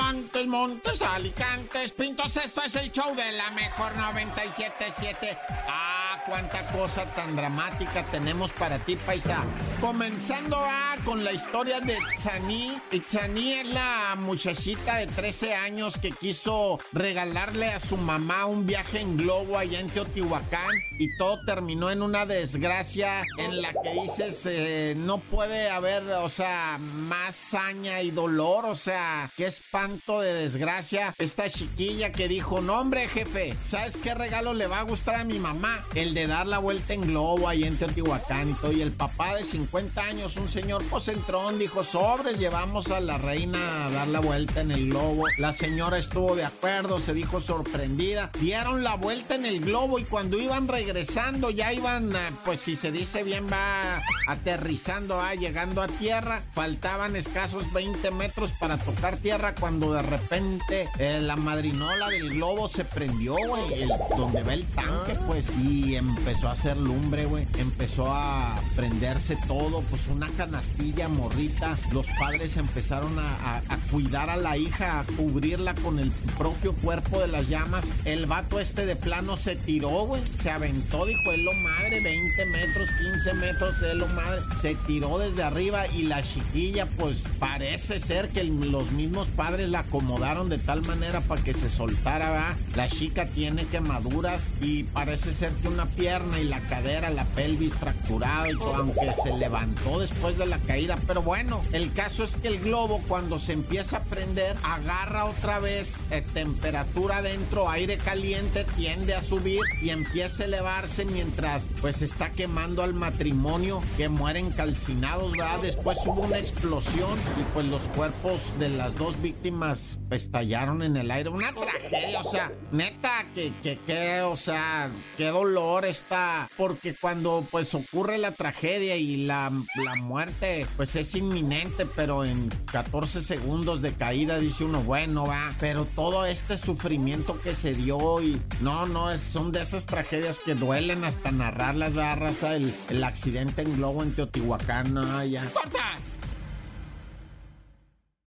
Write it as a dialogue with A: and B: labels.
A: Montes, Montes, Alicantes, Pintos. Esto es el show de la mejor 977. Ah, cuánta cosa tan dramática tenemos para ti, paisa. Comenzando ah, con la historia de Itzani. Itzani es la muchachita de 13 años que quiso regalarle a su mamá un viaje en globo allá en Teotihuacán y todo terminó en una desgracia en la que dices eh, no puede haber, o sea, más saña y dolor, o sea, qué espanto de desgracia. Esta chiquilla que dijo, no hombre jefe, ¿sabes qué regalo le va a gustar a mi mamá? El de dar la vuelta en globo ahí en Teotihuacán y todo. Y el papá de 50 años, un señor posentrón, dijo, sobres, llevamos a la reina a dar la vuelta en el globo. La señora estuvo de acuerdo, se dijo sorprendida. Dieron la vuelta en el globo y cuando iban regresando, ya iban, pues si se dice bien, va aterrizando, va llegando a tierra. Faltaban escasos 20 metros para tocar tierra cuando de repente eh, la madrinola del globo se prendió, güey, donde va el tanque, pues, y empezó a hacer lumbre, güey. Empezó a prenderse todo, pues una canastilla morrita. Los padres empezaron a, cuidar a la hija, a cubrirla con el propio cuerpo de las llamas. El vato este de plano se tiró, güey. Se aventó, dijo, es lo madre, 20 metros, 15 metros, es lo madre. Se tiró desde arriba y la chiquilla, pues parece ser que los mismos padres la acomodaron de tal manera para que se soltara, ¿va? La chica tiene quemaduras y parece ser que una pierna y la cadera, la pelvis fracturada y todo, aunque se levantó después de la caída. Pero bueno, el caso es que el globo cuando se empieza a prender, agarra otra vez eh, temperatura dentro, aire caliente, tiende a subir y empieza a elevarse mientras pues está quemando al matrimonio que mueren calcinados, ¿verdad? Después hubo una explosión y pues los cuerpos de las dos víctimas estallaron en el aire. Una tragedia, o sea, neta, que, que, que, o sea, qué dolor está. Porque cuando pues ocurre la tragedia y la, la muerte, pues es inminente, pero en 14 segundos de caída dice uno, bueno, va. Pero todo este sufrimiento que se dio y no, no, es, son de esas tragedias que duelen hasta narrarlas, la raza. El, el accidente en globo en Teotihuacán, no, ya. ¡Corta!